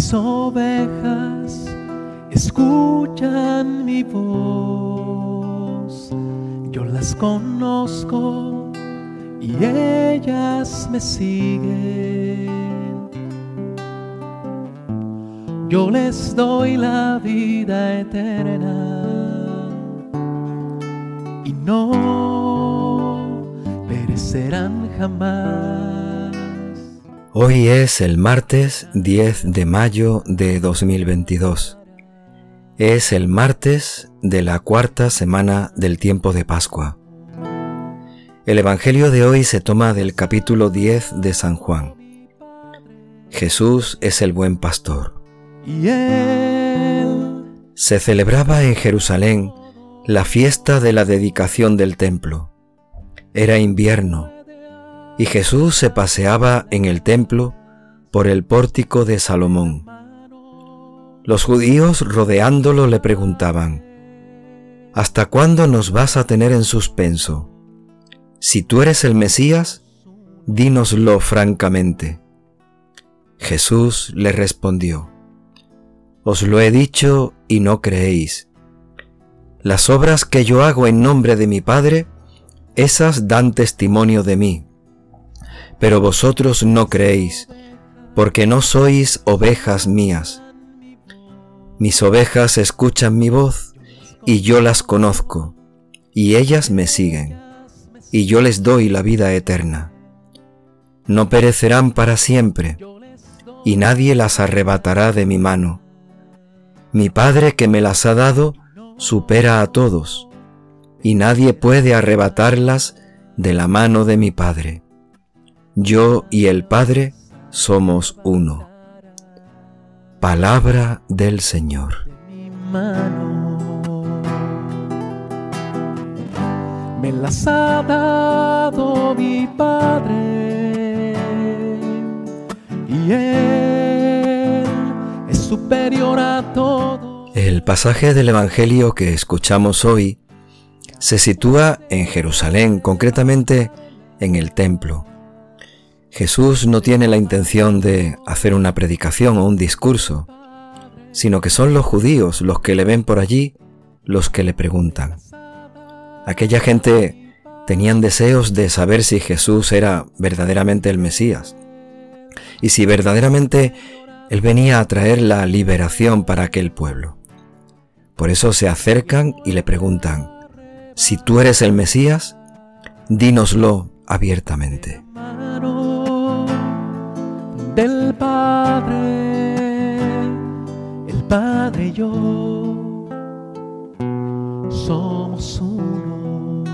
Mis ovejas escuchan mi voz, yo las conozco y ellas me siguen. Yo les doy la vida eterna y no perecerán jamás. Hoy es el martes 10 de mayo de 2022. Es el martes de la cuarta semana del tiempo de Pascua. El Evangelio de hoy se toma del capítulo 10 de San Juan. Jesús es el buen pastor. Se celebraba en Jerusalén la fiesta de la dedicación del templo. Era invierno y Jesús se paseaba en el templo por el pórtico de Salomón. Los judíos rodeándolo le preguntaban, ¿Hasta cuándo nos vas a tener en suspenso? Si tú eres el Mesías, dínoslo francamente. Jesús le respondió, os lo he dicho y no creéis. Las obras que yo hago en nombre de mi Padre, esas dan testimonio de mí. Pero vosotros no creéis, porque no sois ovejas mías. Mis ovejas escuchan mi voz, y yo las conozco, y ellas me siguen, y yo les doy la vida eterna. No perecerán para siempre, y nadie las arrebatará de mi mano mi Padre que me las ha dado supera a todos, y nadie puede arrebatarlas de la mano de mi Padre. Yo y el Padre somos uno. Palabra del Señor. Me las ha dado mi Padre y superior a todo. El pasaje del Evangelio que escuchamos hoy se sitúa en Jerusalén, concretamente en el templo. Jesús no tiene la intención de hacer una predicación o un discurso, sino que son los judíos los que le ven por allí los que le preguntan. Aquella gente tenían deseos de saber si Jesús era verdaderamente el Mesías y si verdaderamente él venía a traer la liberación para aquel pueblo. Por eso se acercan y le preguntan, si tú eres el Mesías, dínoslo abiertamente. Del Padre, el Padre y yo somos uno.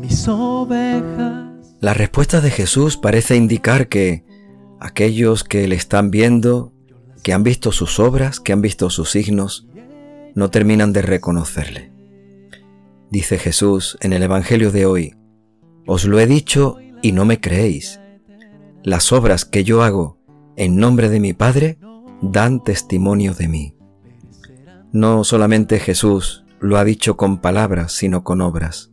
Mis ovejas. La respuesta de Jesús parece indicar que aquellos que le están viendo, que han visto sus obras, que han visto sus signos, no terminan de reconocerle. Dice Jesús en el Evangelio de hoy, os lo he dicho y no me creéis. Las obras que yo hago en nombre de mi Padre dan testimonio de mí. No solamente Jesús lo ha dicho con palabras, sino con obras,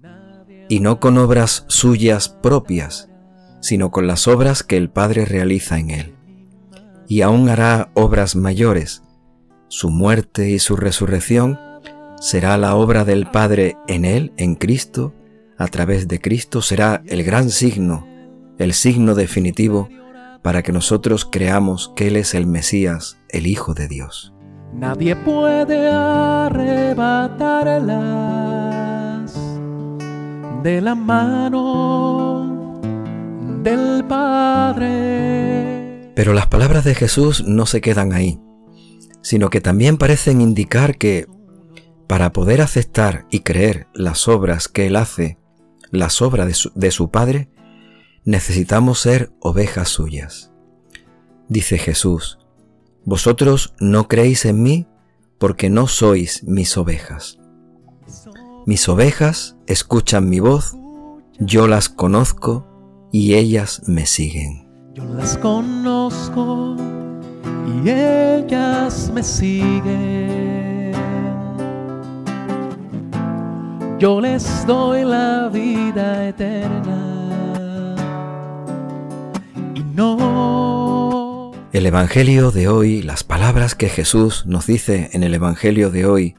y no con obras suyas propias, sino con las obras que el Padre realiza en él. Y aún hará obras mayores. Su muerte y su resurrección será la obra del Padre en él, en Cristo, a través de Cristo será el gran signo, el signo definitivo para que nosotros creamos que Él es el Mesías, el Hijo de Dios. Nadie puede arrebatarlas de la mano del Padre. Pero las palabras de Jesús no se quedan ahí, sino que también parecen indicar que para poder aceptar y creer las obras que Él hace, las obras de su, de su Padre, necesitamos ser ovejas suyas. Dice Jesús, vosotros no creéis en mí porque no sois mis ovejas. Mis ovejas escuchan mi voz, yo las conozco y ellas me siguen. Yo las conozco y ellas me siguen. Yo les doy la vida eterna y no El Evangelio de hoy, las palabras que Jesús nos dice en el Evangelio de hoy,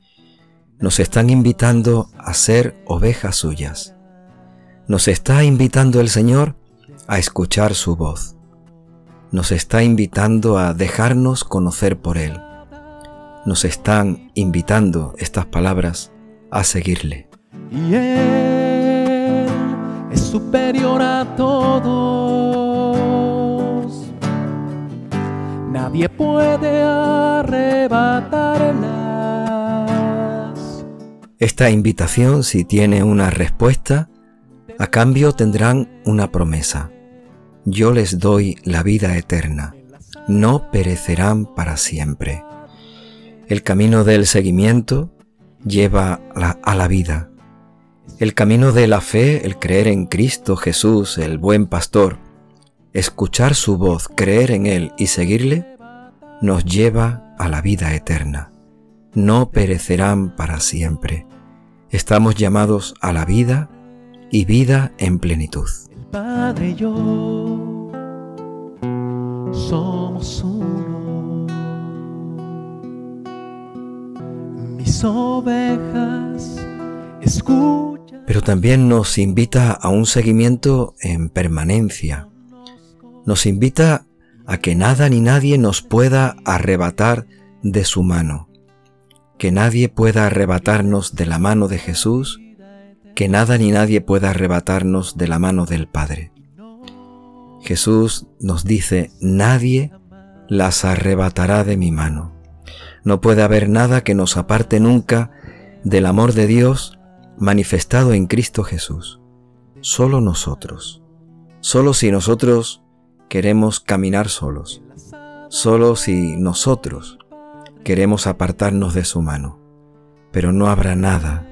nos están invitando a ser ovejas suyas. Nos está invitando el Señor a escuchar su voz. Nos está invitando a dejarnos conocer por Él. Nos están invitando estas palabras a seguirle. Y Él es superior a todos. Nadie puede arrebatarlas. Esta invitación, si tiene una respuesta, a cambio tendrán una promesa. Yo les doy la vida eterna. No perecerán para siempre. El camino del seguimiento lleva a la vida. El camino de la fe, el creer en Cristo Jesús, el buen pastor, escuchar su voz, creer en Él y seguirle, nos lleva a la vida eterna. No perecerán para siempre. Estamos llamados a la vida y vida en plenitud. El Padre yo somos uno. Mis ovejas escuchan. Pero también nos invita a un seguimiento en permanencia. Nos invita a que nada ni nadie nos pueda arrebatar de su mano. Que nadie pueda arrebatarnos de la mano de Jesús que nada ni nadie pueda arrebatarnos de la mano del Padre. Jesús nos dice, nadie las arrebatará de mi mano. No puede haber nada que nos aparte nunca del amor de Dios manifestado en Cristo Jesús. Solo nosotros. Solo si nosotros queremos caminar solos. Solo si nosotros queremos apartarnos de su mano. Pero no habrá nada,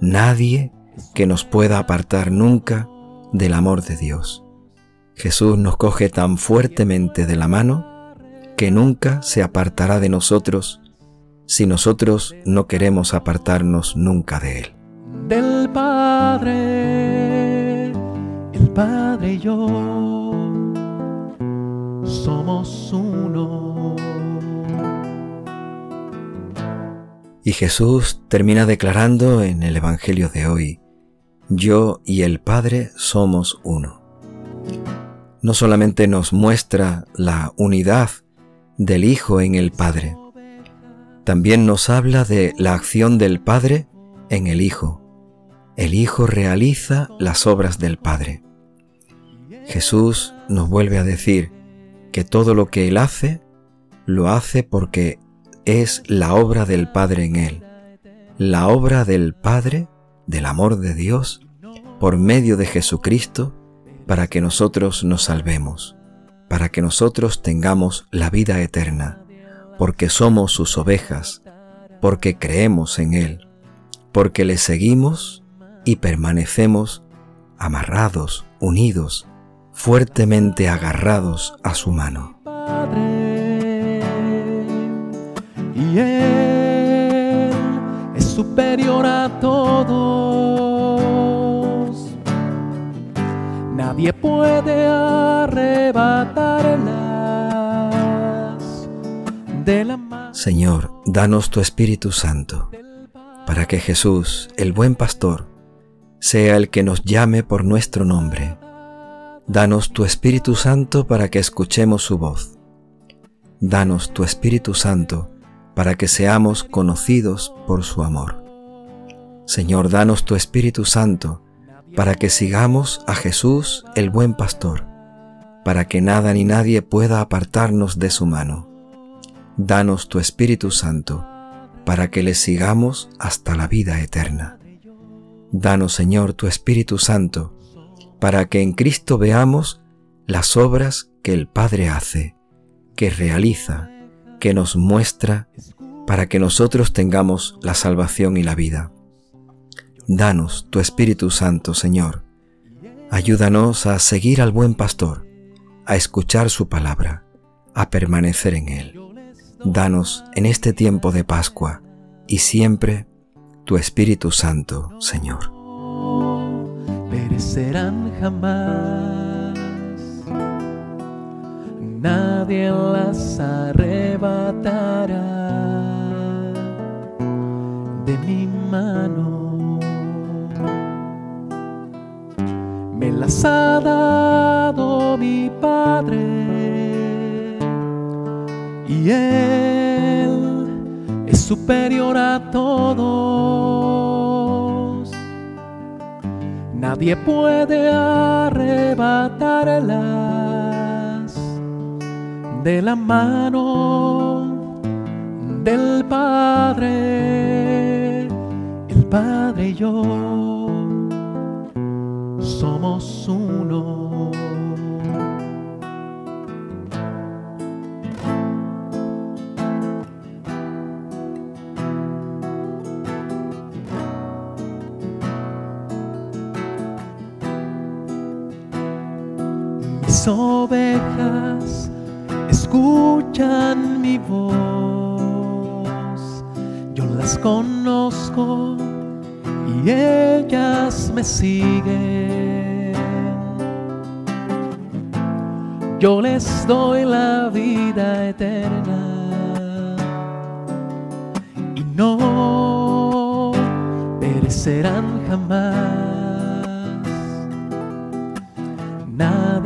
nadie que nos pueda apartar nunca del amor de Dios. Jesús nos coge tan fuertemente de la mano que nunca se apartará de nosotros si nosotros no queremos apartarnos nunca de Él. Del Padre, el Padre y yo somos uno. Y Jesús termina declarando en el Evangelio de hoy, yo y el Padre somos uno. No solamente nos muestra la unidad del Hijo en el Padre, también nos habla de la acción del Padre en el Hijo. El Hijo realiza las obras del Padre. Jesús nos vuelve a decir que todo lo que Él hace, lo hace porque es la obra del Padre en Él. La obra del Padre del amor de Dios por medio de Jesucristo para que nosotros nos salvemos, para que nosotros tengamos la vida eterna, porque somos sus ovejas, porque creemos en Él, porque le seguimos y permanecemos amarrados, unidos, fuertemente agarrados a su mano. y Él es superior a todos. Nadie puede arrebatarlas de la mano. Señor, danos tu Espíritu Santo, para que Jesús, el buen pastor, sea el que nos llame por nuestro nombre. Danos tu Espíritu Santo para que escuchemos su voz. Danos tu Espíritu Santo para que seamos conocidos por su amor. Señor, danos tu Espíritu Santo para que sigamos a Jesús el buen pastor, para que nada ni nadie pueda apartarnos de su mano. Danos tu Espíritu Santo para que le sigamos hasta la vida eterna. Danos, Señor, tu Espíritu Santo para que en Cristo veamos las obras que el Padre hace, que realiza, que nos muestra para que nosotros tengamos la salvación y la vida. Danos tu Espíritu Santo, Señor. Ayúdanos a seguir al buen pastor, a escuchar su palabra, a permanecer en él. Danos en este tiempo de Pascua y siempre tu Espíritu Santo, Señor. Perecerán jamás. nadie las arrebatará de mi mano. Me las ha dado mi Padre y Él es superior a todos. Nadie puede arrebatarlas de la mano del Padre. El Padre y yo somos uno. Ovejas escuchan mi voz, yo las conozco y ellas me siguen. Yo les doy la vida eterna y no perecerán jamás.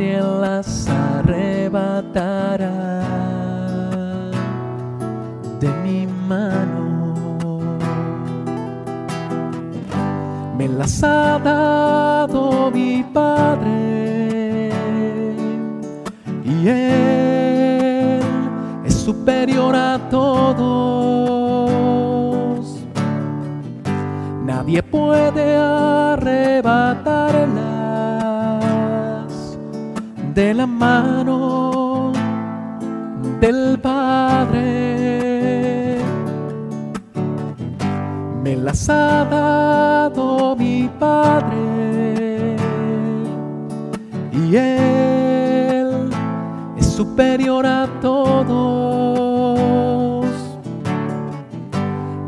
Nadie las arrebatará de mi mano. Me las ha dado mi Padre y Él es superior a todos. Nadie puede arrebatarlas de la mano del Padre. Me las ha dado mi Padre y Él es superior a todos.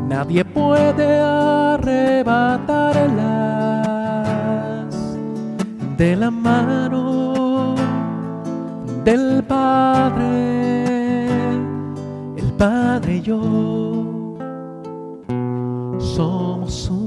Nadie puede arrebatarlas de la mano del Padre, el Padre y yo somos uno.